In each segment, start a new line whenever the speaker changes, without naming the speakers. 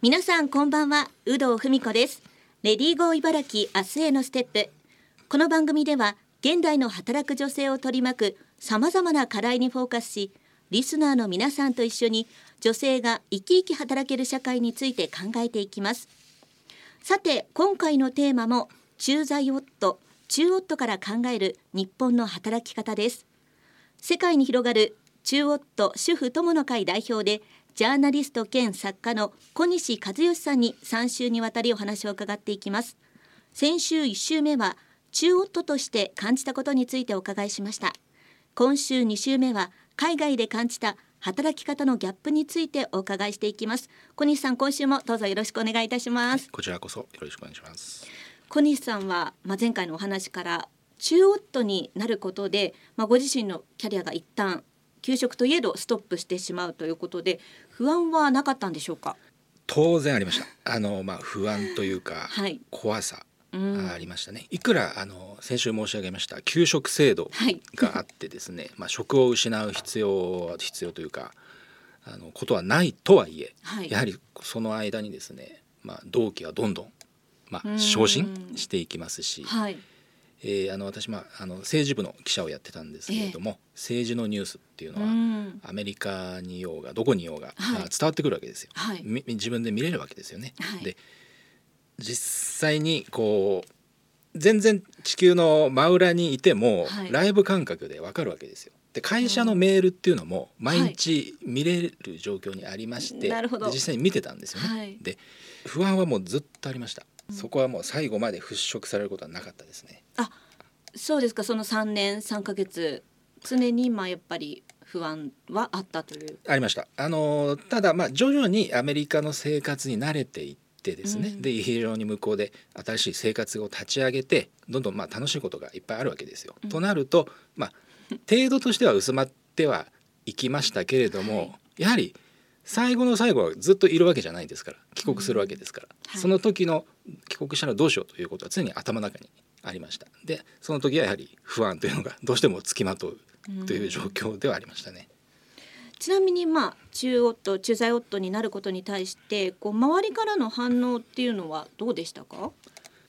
皆さんこんばんは有働文子です。レディーゴー茨城明日へのステップ。この番組では現代の働く女性を取り巻くさまざまな課題にフォーカスしリスナーの皆さんと一緒に女性が生き生き働ける社会について考えていきます。さて今回のテーマも駐在夫中夫から考える日本の働き方です。世界に広がる中夫主婦友の会代表でジャーナリスト兼作家の小西和義さんに3週にわたりお話を伺っていきます。先週1週目は中夫として感じたことについてお伺いしました。今週2週目は海外で感じた働き方のギャップについてお伺いしていきます。小西さん今週もどうぞよろしくお願いいたします。
こちらこそよろしくお願いします。
小西さんは、まあ、前回のお話から中夫になることで、まあ、ご自身のキャリアが一旦給食といえどストップしてしまうということで不安はなかったんでしょうか？
当然ありました。あのまあ不安というか、はい、怖さありましたね、いくらあの先週申し上げました給食制度があってですね、はい、まあ職を失う必要必要というかあのことはないとはいえ、はい、やはりその間にですね、まあ、同期はどんどん、まあ、昇進していきますし、はい、えー、あの私、まあ、あの政治部の記者をやってたんですけれども、えー、政治のニュースっていうのはアメリカにいようがどこにいようが、はい、伝わってくるわけですよ、はい、自分で見れるわけですよね。はい、で実際にこう全然地球の真裏にいても、ライブ感覚でわかるわけですよ。で会社のメールっていうのも毎日見れる状況にありまして、実際に見てたんですよね。で不安はもうずっとありました。そこはもう最後まで払拭されることはなかったですね。
あそうですか。その3年3か月。常にまあやっぱり不安はあったという。
ありました。あのただまあ徐々にアメリカの生活に慣れていってですね、うん、で非常に向こうで新しい生活を立ち上げてどんどんまあ楽しいことがいっぱいあるわけですよ。うん、となるとまあ程度としては薄まってはいきましたけれども、はい、やはり最後の最後はずっといるわけじゃないですから帰国するわけですから、うん。はい、その時の帰国したらどうしようということは常に頭の中にありました。でその時はやはり不安というのがどうしてもつきまとうという状況ではありましたね。
ちなみにまあ中夫駐在夫になることに対してこう周りからの反応っていうのはどうでしたか？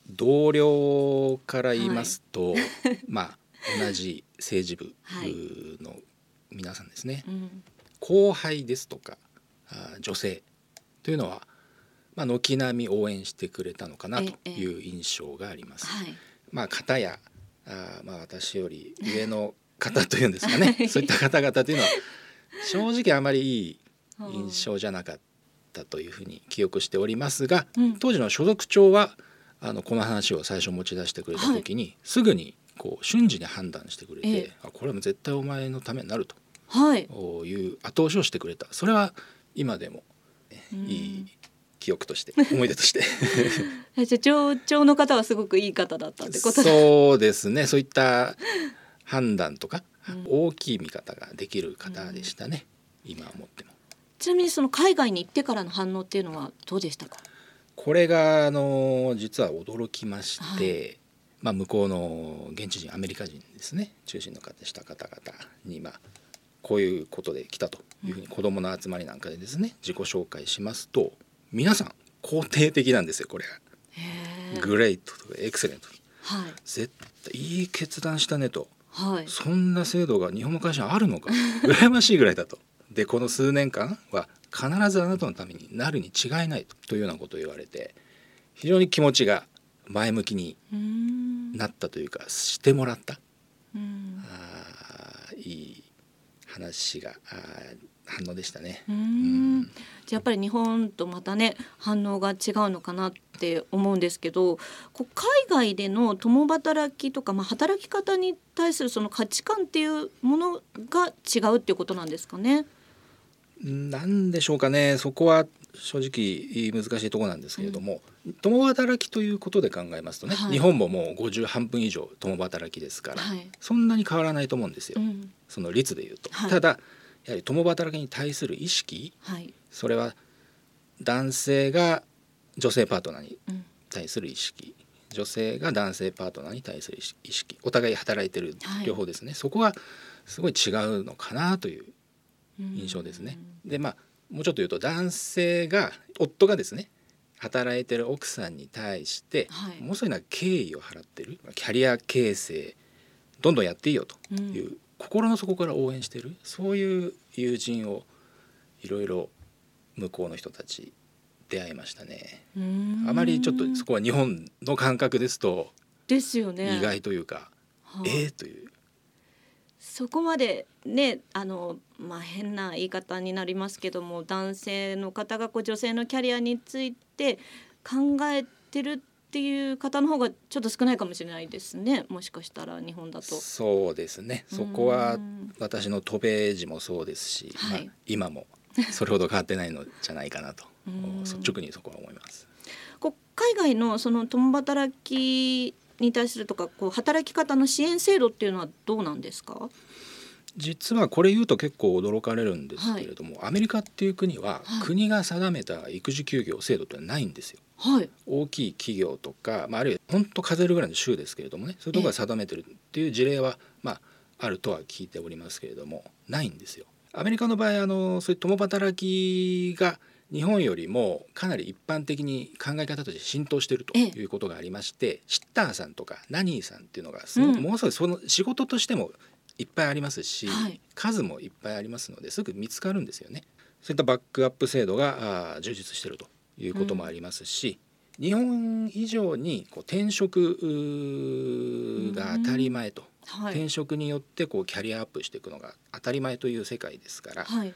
同僚から言いますと、はい、まあ同じ政治部の皆さんですね、はいうん、後輩ですとか女性というのは、まあ、軒並み応援してくれたのかなという印象があります。はい、まあ方やあまあ私より上の方というんですかね。そういった方々というのは正直あまりいい印象じゃなかったというふうに記憶しておりますが、うん、当時の所属長はあのこの話を最初持ち出してくれた時に、はい、すぐにこう瞬時に判断してくれて、えあこれはもう絶対お前のためになると、はい、いう後押しをしてくれた。それは今でも、ね、いい記憶として 思い出として。
じゃ町長の方はすごくいい方だったってこと
そうですね。そういった 判断とか、うん、大きい見方ができる方でしたね、うん、今思っても。
ちなみにその海外に行ってからの反応っていうのはどうでしたか？
これがあの実は驚きまして、はい、まあ、向こうの現地人アメリカ人ですね。中心の方した方々にまあこういうことで来たというふうに子どもの集まりなんかでですね自己紹介しますと皆さん肯定的なんですよこれ。が。グレイトとかエクセレント、はい、絶対いい決断したねと、はい、そんな制度が日本の会社にあるのか。羨ましいぐらいだと。でこの数年間は必ずあなたのためになるに違いないというようなことを言われて非常に気持ちが前向きになったというかしてもらった。あいい話が反応でしたね。うん、
じゃやっぱり日本とまたね反応が違うのかなって思うんですけどこう海外での共働きとか、まあ、働き方に対するその価値観っていうものが違うっていうことなんですかね？
なんでしょうかねそこは正直難しいところなんですけれども、うん、共働きということで考えますとね、はい、日本ももう50半分以上共働きですから、はい、そんなに変わらないと思うんですよ、うん、その率でいうと。はい、ただやはり共働きに対する意識、はい、それは男性が女性パートナーに対する意識、うん、女性が男性パートナーに対する意識お互い働いてる両方ですね、はい、そこはすごい違うのかなという印象ですね。でまあもうちょっと言うと男性が夫がですね働いてる奥さんに対して、はい、もうそういうな敬意を払ってるキャリア形成どんどんやっていいよという、うん、心の底から応援してるそういう友人をいろいろ向こうの人たち出会いましたね。あまりちょっとそこは日本の感覚ですと
ですよね。
意外というか、はあ、ええー、という
そこまでねあの、まあ、変な言い方になりますけども男性の方がこう女性のキャリアについて考えてるっていう方の方がちょっと少ないかもしれないですね。もしかしたら日本だと。
そうですね。そこは私の渡米時もそうですし、はい、まあ、今もそれほど変わってないのじゃないかなと。率直にそこは思います。
こう海外のその共働きに対するとかこう働き方の支援制度っていうのはどうなんですか？
実はこれ言うと結構驚かれるんですけれども、はい、アメリカっていう国は、国が定めた育児休業制度ってないんですよ。はい、大きい企業とか、まあ、あるいは本当数えるぐらいの州ですけれどもねそういうところが定めてるっていう事例は、まあ、あるとは聞いておりますけれどもないんですよ。アメリカの場合あのそういう共働きが日本よりもかなり一般的に考え方として浸透しているということがありまして、シッターさんとかナニーさんっていうのがすごく、ものすごいその仕事としてもいっぱいありますし、はい、数もいっぱいありますのですぐ見つかるんですよね。そういったバックアップ制度が充実しているということもありますし、うん、日本以上にこう転職が当たり前と、はい、転職によってこうキャリアアップしていくのが当たり前という世界ですから、はい、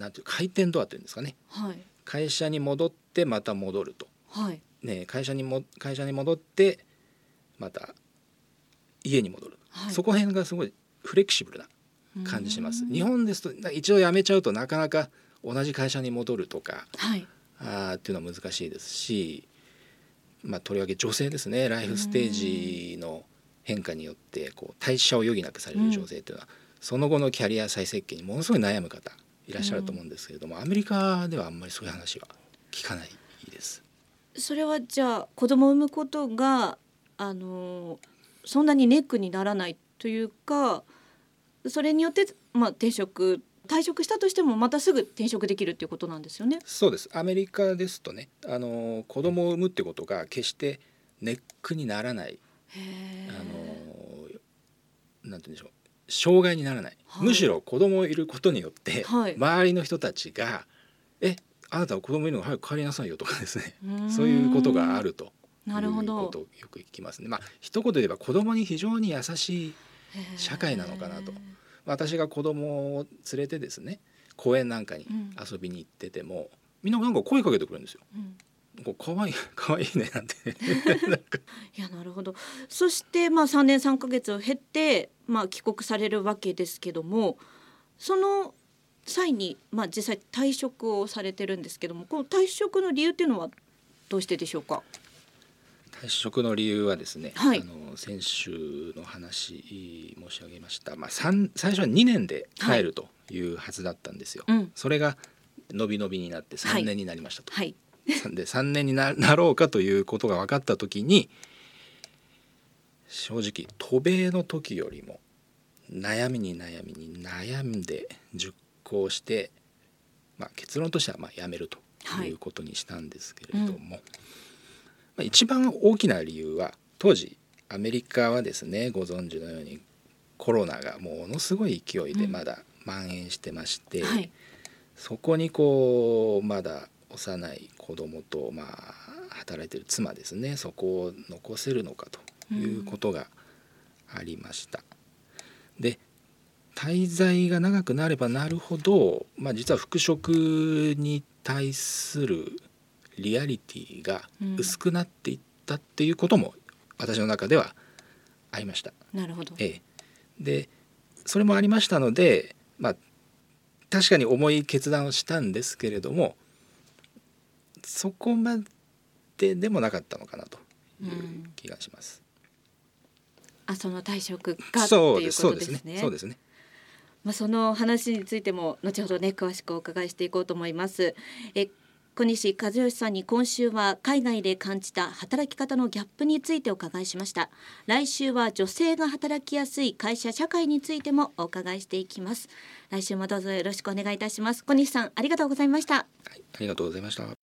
なんていう回転ドアっていうんですかね、はい、会社に戻ってまた戻ると、はい、ね、会社にも会社に戻ってまた家に戻る、はい、そこら辺がすごいフレキシブルな感じします。日本ですと一度辞めちゃうとなかなか同じ会社に戻るとか、はい、あっていうのは難しいですし、まあ、とりわけ女性ですね。ライフステージの変化によってこう退社を余儀なくされる女性っていうのは、その後のキャリア再設計にものすごい悩む方いらっしゃると思うんですけれども、うん、アメリカではあんまりそういう話は聞かないです。
それはじゃあ子供を産むことがあのそんなにネックにならないというかそれによって、まあ、転職退職したとしてもまたすぐ転職できるっていうことなんですよね。
そうですアメリカですとねあの子供を産むってことが決してネックにならないあのなんて言うんでしょう障害にならない、はい、むしろ子供いることによって、はい、周りの人たちが「えあなたは子供いるの早く帰りなさいよ」とかですね。そういうことがあるとなるほど。ことをよく聞きますね。まあ一言で言えば子供に非常に優しい社会なのかなと。私が子供を連れてですね公園なんかに遊びに行ってても、うん、みんななんか声かけてくるんですよ。うんこう可愛い 可愛いねなんて。
いやなるほど。そしてまあ3年3か月を経て、まあ、帰国されるわけですけどもその際に、まあ、実際退職をされてるんですけどもこの退職の理由っていうのはどうしてでしょうか？
退職の理由はですね、はい、あの先週の話申し上げました、まあ、最初は2年で帰るというはずだったんですよ。はいうん、それが伸び伸びになって3年になりましたと。はい、で3年になろうかということが分かった時に正直渡米の時よりも悩みに悩みに悩んで熟考して、まあ、結論としてはまあやめるとい。うことにしたんですけれども、はいうん、まあ、一番大きな理由は当時アメリカはですねご存知のようにコロナがものすごい勢いでまだ蔓延してまして、うんはい、そこにこうまだ幼い子供とまあ働いてる妻ですねそこを残せるのかということがありました。うん、で滞在が長くなればなるほど、まあ、実は復職に対するリアリティが薄くなっていったっていうことも私の中ではありました。
なるほど、
ええ、でそれもありましたので、まあ、確かに重い決断をしたんですけれどもそこまででもなかったのかなという気がします。
うん、あその退職がっていうことですね。
そうですね。
まあその話についても後ほどね詳しくお伺いしていこうと思います。え小西和義さんに今週は海外で感じた働き方のギャップについてお伺いしました来週は女性が働きやすい会社社会についてもお伺いしていきます来週もどうぞよろしくお願いいたします小西さんありがとうございました、は
い、ありがとうございました